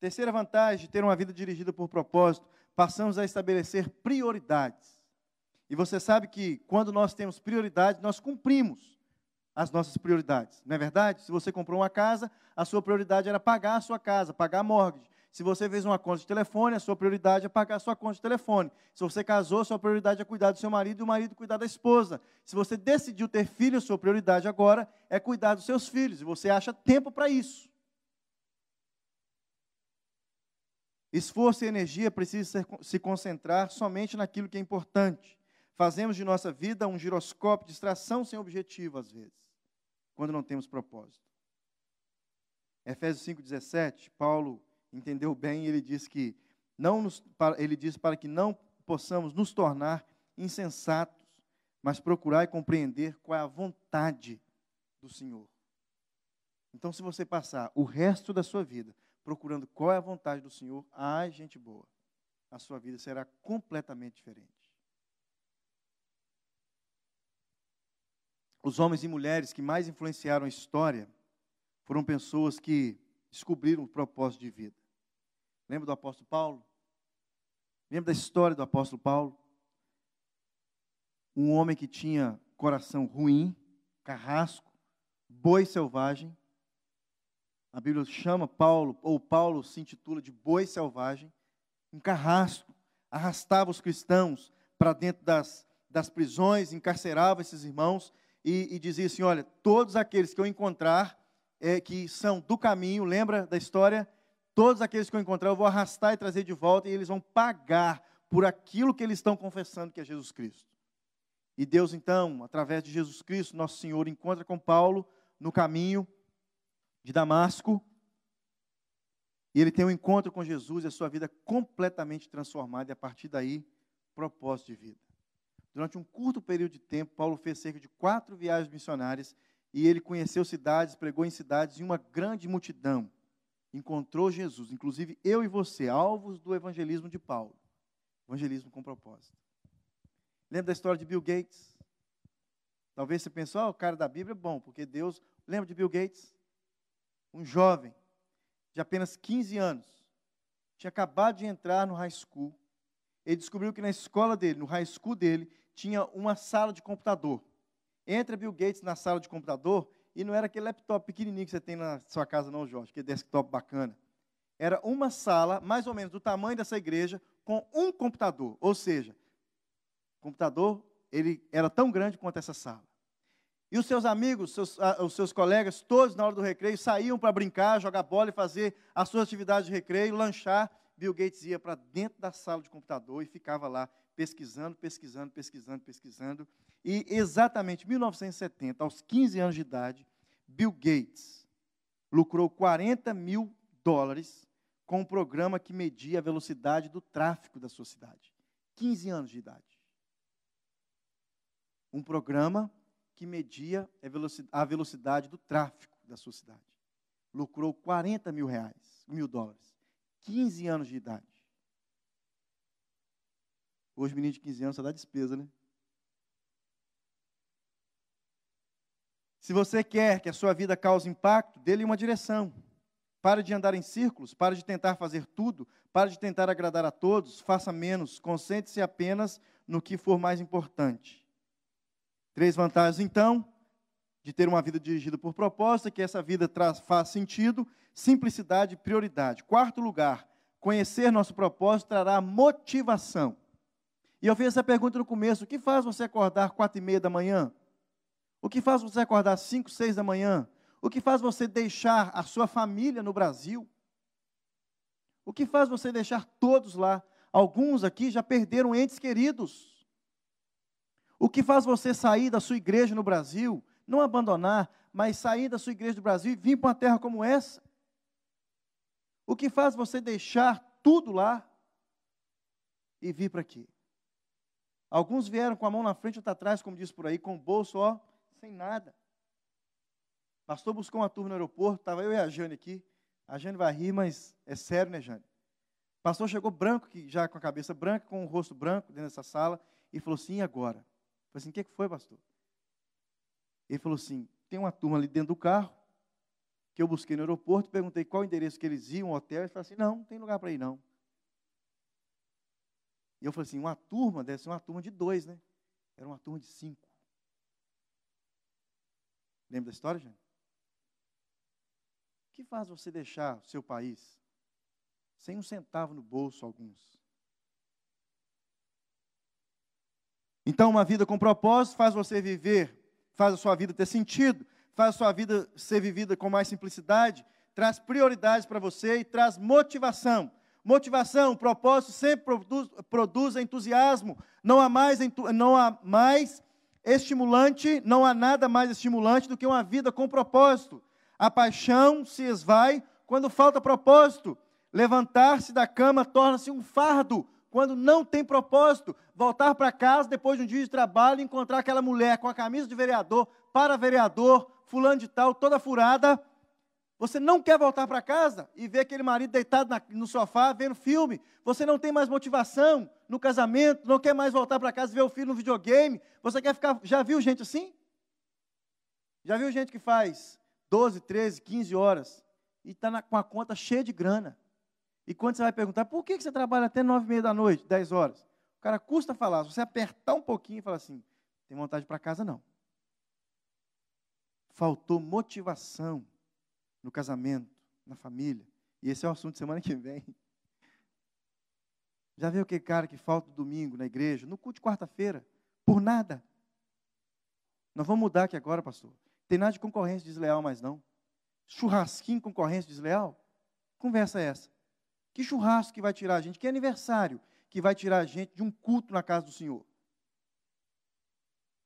Terceira vantagem de ter uma vida dirigida por propósito, passamos a estabelecer prioridades. E você sabe que quando nós temos prioridades, nós cumprimos as nossas prioridades. Não é verdade? Se você comprou uma casa, a sua prioridade era pagar a sua casa, pagar a mortgage. Se você fez uma conta de telefone, a sua prioridade é pagar a sua conta de telefone. Se você casou, a sua prioridade é cuidar do seu marido e o marido cuidar da esposa. Se você decidiu ter filho, a sua prioridade agora é cuidar dos seus filhos. E você acha tempo para isso. Esforço e energia precisam se concentrar somente naquilo que é importante. Fazemos de nossa vida um giroscópio de distração sem objetivo, às vezes, quando não temos propósito. Efésios 5,17, Paulo entendeu bem e ele diz que não nos, ele diz para que não possamos nos tornar insensatos, mas procurar e compreender qual é a vontade do Senhor. Então, se você passar o resto da sua vida procurando qual é a vontade do Senhor, ai, gente boa, a sua vida será completamente diferente. Os homens e mulheres que mais influenciaram a história foram pessoas que descobriram o propósito de vida. Lembra do apóstolo Paulo? Lembra da história do apóstolo Paulo? Um homem que tinha coração ruim, carrasco, boi selvagem, a Bíblia chama Paulo, ou Paulo se intitula de boi selvagem, um carrasco, arrastava os cristãos para dentro das, das prisões, encarcerava esses irmãos e, e, dizia assim: Olha, todos aqueles que eu encontrar é, que são do caminho, lembra da história? Todos aqueles que eu encontrar eu vou arrastar e trazer de volta e eles vão pagar por aquilo que eles estão confessando que é Jesus Cristo. E Deus, então, através de Jesus Cristo, nosso Senhor, encontra com Paulo no caminho de Damasco. E ele tem um encontro com Jesus e a sua vida completamente transformada, e a partir daí, propósito de vida. Durante um curto período de tempo, Paulo fez cerca de quatro viagens missionárias e ele conheceu cidades, pregou em cidades e uma grande multidão encontrou Jesus, inclusive eu e você, alvos do evangelismo de Paulo. Evangelismo com propósito. Lembra da história de Bill Gates? Talvez você pensou, oh, o cara da Bíblia é bom, porque Deus. Lembra de Bill Gates? Um jovem de apenas 15 anos, tinha acabado de entrar no high school. Ele descobriu que na escola dele, no high school dele, tinha uma sala de computador. Entra Bill Gates na sala de computador e não era aquele laptop pequenininho que você tem na sua casa, não, Jorge, aquele desktop bacana. Era uma sala, mais ou menos do tamanho dessa igreja, com um computador. Ou seja, o computador ele era tão grande quanto essa sala. E os seus amigos, seus, os seus colegas, todos na hora do recreio, saíam para brincar, jogar bola e fazer as suas atividades de recreio, lanchar. Bill Gates ia para dentro da sala de computador e ficava lá pesquisando, pesquisando, pesquisando, pesquisando. E exatamente em 1970, aos 15 anos de idade, Bill Gates lucrou 40 mil dólares com um programa que media a velocidade do tráfego da sua cidade. 15 anos de idade. Um programa que media a velocidade do tráfego da sua cidade. Lucrou 40 mil reais, mil dólares. 15 anos de idade. Hoje, menino de 15 anos só dá despesa, né? Se você quer que a sua vida cause impacto, dê-lhe uma direção. Pare de andar em círculos, pare de tentar fazer tudo, pare de tentar agradar a todos, faça menos, concentre-se apenas no que for mais importante. Três vantagens, então, de ter uma vida dirigida por propósito, que essa vida traz, faz sentido, simplicidade e prioridade. Quarto lugar, conhecer nosso propósito trará motivação. E eu fiz essa pergunta no começo: o que faz você acordar quatro e meia da manhã? O que faz você acordar cinco, seis da manhã? O que faz você deixar a sua família no Brasil? O que faz você deixar todos lá? Alguns aqui já perderam entes queridos. O que faz você sair da sua igreja no Brasil, não abandonar, mas sair da sua igreja do Brasil e vir para uma terra como essa? O que faz você deixar tudo lá e vir para aqui? Alguns vieram com a mão na frente outra atrás, como diz por aí, com o bolso, ó, sem nada. Pastor buscou uma turma no aeroporto, estava eu e a Jane aqui. A Jane vai rir, mas é sério, né, Jane? Pastor chegou branco, já com a cabeça branca, com o rosto branco dentro dessa sala, e falou assim: e agora? Falei assim: o que foi, pastor? Ele falou assim: tem uma turma ali dentro do carro, que eu busquei no aeroporto, perguntei qual endereço que eles iam, um hotel, e falou assim: não, não tem lugar para ir não. E eu falei assim: uma turma deve ser uma turma de dois, né? Era uma turma de cinco. Lembra da história, gente? O que faz você deixar o seu país sem um centavo no bolso, alguns? Então, uma vida com propósito faz você viver, faz a sua vida ter sentido, faz a sua vida ser vivida com mais simplicidade, traz prioridades para você e traz motivação. Motivação, propósito sempre produz, produz entusiasmo. Não há mais, não há mais estimulante, não há nada mais estimulante do que uma vida com propósito. A paixão se esvai quando falta propósito. Levantar-se da cama torna-se um fardo quando não tem propósito. Voltar para casa depois de um dia de trabalho e encontrar aquela mulher com a camisa de vereador, para vereador, fulano de tal, toda furada. Você não quer voltar para casa e ver aquele marido deitado na, no sofá vendo filme. Você não tem mais motivação no casamento, não quer mais voltar para casa e ver o filho no videogame. Você quer ficar. Já viu gente assim? Já viu gente que faz 12, 13, 15 horas e está com a conta cheia de grana? E quando você vai perguntar, por que você trabalha até nove e meia da noite, dez horas? O cara custa falar. Se você apertar um pouquinho e falar assim, tem vontade para casa, não. Faltou motivação no casamento, na família. E esse é o assunto de semana que vem. Já viu aquele cara que falta domingo na igreja, no culto de quarta-feira, por nada? Nós vamos mudar aqui agora, pastor. Tem nada de concorrência desleal mais não. Churrasquinho concorrência desleal? Conversa é essa. Que churrasco que vai tirar a gente? Que aniversário que vai tirar a gente de um culto na casa do Senhor?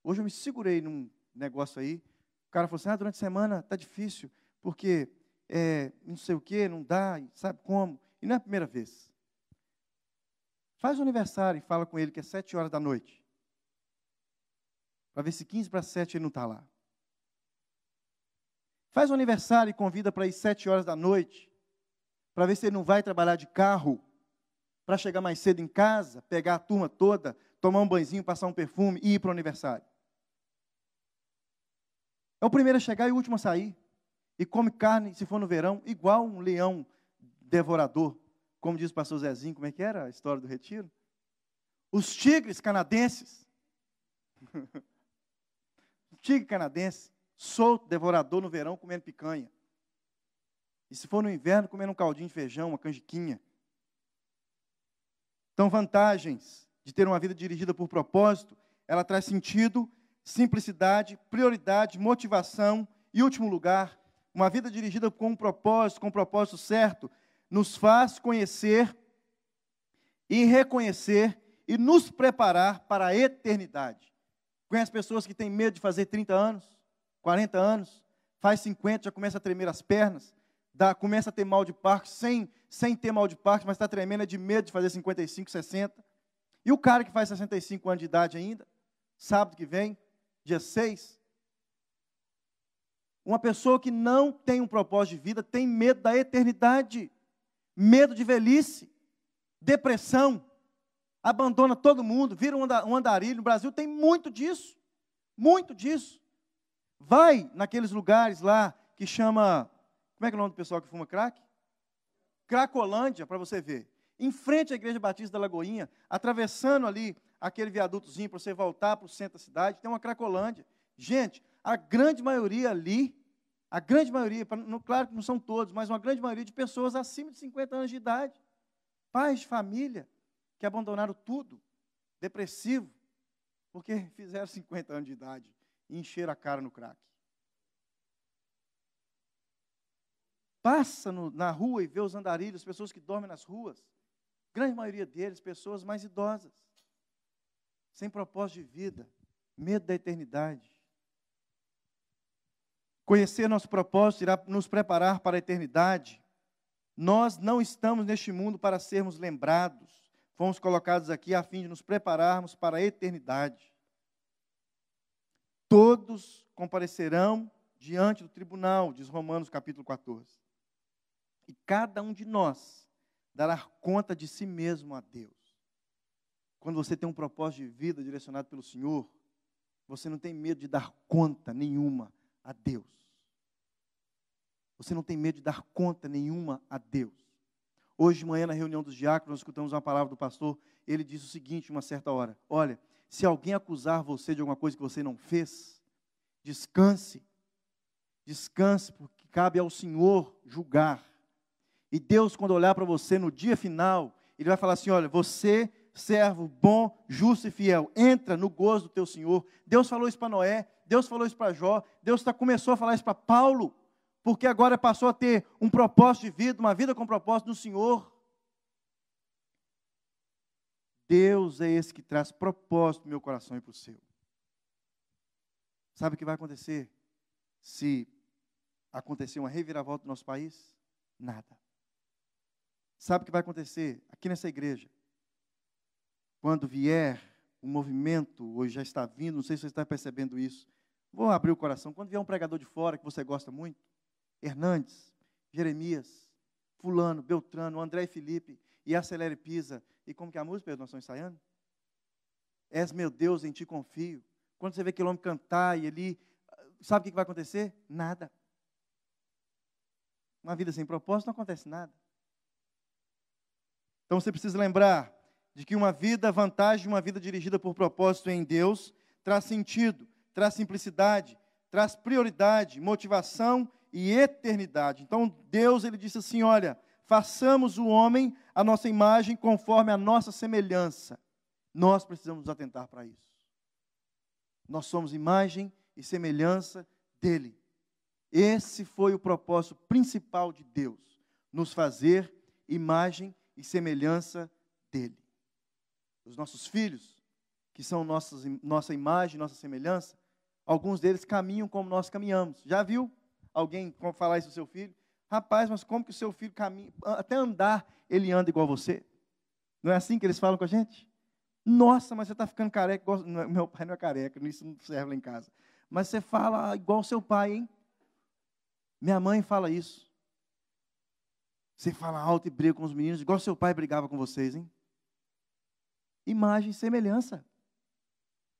Hoje eu me segurei num negócio aí. O cara falou assim: ah, durante a semana está difícil, porque é, não sei o que, não dá, sabe como. E não é a primeira vez. Faz o aniversário e fala com ele que é sete horas da noite. Para ver se 15 para sete ele não está lá. Faz o aniversário e convida para ir sete horas da noite para ver se ele não vai trabalhar de carro, para chegar mais cedo em casa, pegar a turma toda, tomar um banhozinho, passar um perfume e ir para o aniversário. É o primeiro a chegar e o último a sair. E come carne, se for no verão, igual um leão devorador. Como diz o pastor Zezinho, como é que era a história do retiro? Os tigres canadenses. tigre canadense, solto, devorador no verão, comendo picanha. E se for no inverno, comendo um caldinho de feijão, uma canjiquinha. Então, vantagens de ter uma vida dirigida por propósito, ela traz sentido, simplicidade, prioridade, motivação e, último lugar, uma vida dirigida com um propósito, com um propósito certo, nos faz conhecer e reconhecer e nos preparar para a eternidade. Conhece pessoas que têm medo de fazer 30 anos, 40 anos, faz 50, já começa a tremer as pernas, dá, começa a ter mal de parto sem, sem ter mal de parto, mas está tremendo é de medo de fazer 55, 60. E o cara que faz 65 anos de idade ainda, sábado que vem, dia 6, uma pessoa que não tem um propósito de vida tem medo da eternidade, medo de velhice, depressão, abandona todo mundo, vira um andarilho. No Brasil tem muito disso, muito disso. Vai naqueles lugares lá que chama como é que é o nome do pessoal que fuma crack? Cracolândia, para você ver. Em frente à Igreja Batista da Lagoinha, atravessando ali aquele viadutozinho para você voltar para o centro da cidade, tem uma Cracolândia. Gente, a grande maioria ali, a grande maioria, claro que não são todos, mas uma grande maioria de pessoas acima de 50 anos de idade, pais de família, que abandonaram tudo, depressivo, porque fizeram 50 anos de idade e encheram a cara no crack. Passa no, na rua e vê os andarilhos, pessoas que dormem nas ruas, grande maioria deles, pessoas mais idosas, sem propósito de vida, medo da eternidade. Conhecer nosso propósito irá nos preparar para a eternidade. Nós não estamos neste mundo para sermos lembrados, fomos colocados aqui a fim de nos prepararmos para a eternidade. Todos comparecerão diante do tribunal, diz Romanos capítulo 14. E cada um de nós dará conta de si mesmo a Deus. Quando você tem um propósito de vida direcionado pelo Senhor, você não tem medo de dar conta nenhuma a Deus. Você não tem medo de dar conta nenhuma a Deus. Hoje de manhã, na reunião dos diáconos, nós escutamos uma palavra do pastor. Ele disse o seguinte, uma certa hora: Olha, se alguém acusar você de alguma coisa que você não fez, descanse. Descanse, porque cabe ao Senhor julgar. E Deus, quando olhar para você no dia final, Ele vai falar assim: Olha, você servo bom, justo e fiel. Entra no gozo do teu Senhor. Deus falou isso para Noé, Deus falou isso para Jó, Deus tá, começou a falar isso para Paulo, porque agora passou a ter um propósito de vida, uma vida com propósito no Senhor. Deus é esse que traz propósito no meu coração e para o seu. Sabe o que vai acontecer se acontecer uma reviravolta no nosso país? Nada. Sabe o que vai acontecer aqui nessa igreja? quando vier um movimento, hoje já está vindo, não sei se você está percebendo isso. Vou abrir o coração. Quando vier um pregador de fora que você gosta muito, Hernandes, Jeremias, Fulano, Beltrano, André e Felipe, e Acelere Pisa, e como que é a música, nós estamos ensaiando? És meu Deus, em ti confio. Quando você vê aquele homem cantar e ele, sabe o que vai acontecer? Nada. Uma vida sem propósito não acontece nada. Então você precisa lembrar de que uma vida vantagem, uma vida dirigida por propósito em Deus, traz sentido, traz simplicidade, traz prioridade, motivação e eternidade. Então Deus ele disse assim, olha, façamos o homem a nossa imagem conforme a nossa semelhança. Nós precisamos nos atentar para isso. Nós somos imagem e semelhança dele. Esse foi o propósito principal de Deus, nos fazer imagem e semelhança dele os nossos filhos, que são nossas, nossa imagem, nossa semelhança, alguns deles caminham como nós caminhamos. Já viu alguém falar isso do seu filho? Rapaz, mas como que o seu filho caminha? Até andar, ele anda igual você. Não é assim que eles falam com a gente? Nossa, mas você está ficando careca. Igual... Meu pai não é careca, isso não serve lá em casa. Mas você fala igual seu pai, hein? Minha mãe fala isso. Você fala alto e briga com os meninos, igual seu pai brigava com vocês, hein? Imagem e semelhança.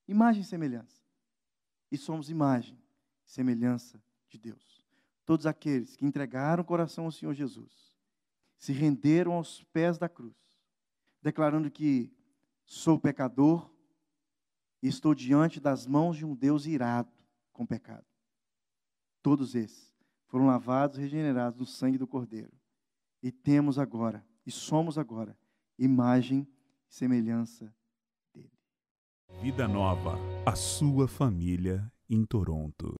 Imagem e semelhança. E somos imagem e semelhança de Deus. Todos aqueles que entregaram o coração ao Senhor Jesus, se renderam aos pés da cruz, declarando que sou pecador e estou diante das mãos de um Deus irado com pecado. Todos esses foram lavados e regenerados no sangue do Cordeiro. E temos agora, e somos agora, imagem semelhança dele. Vida Nova, a sua família em Toronto.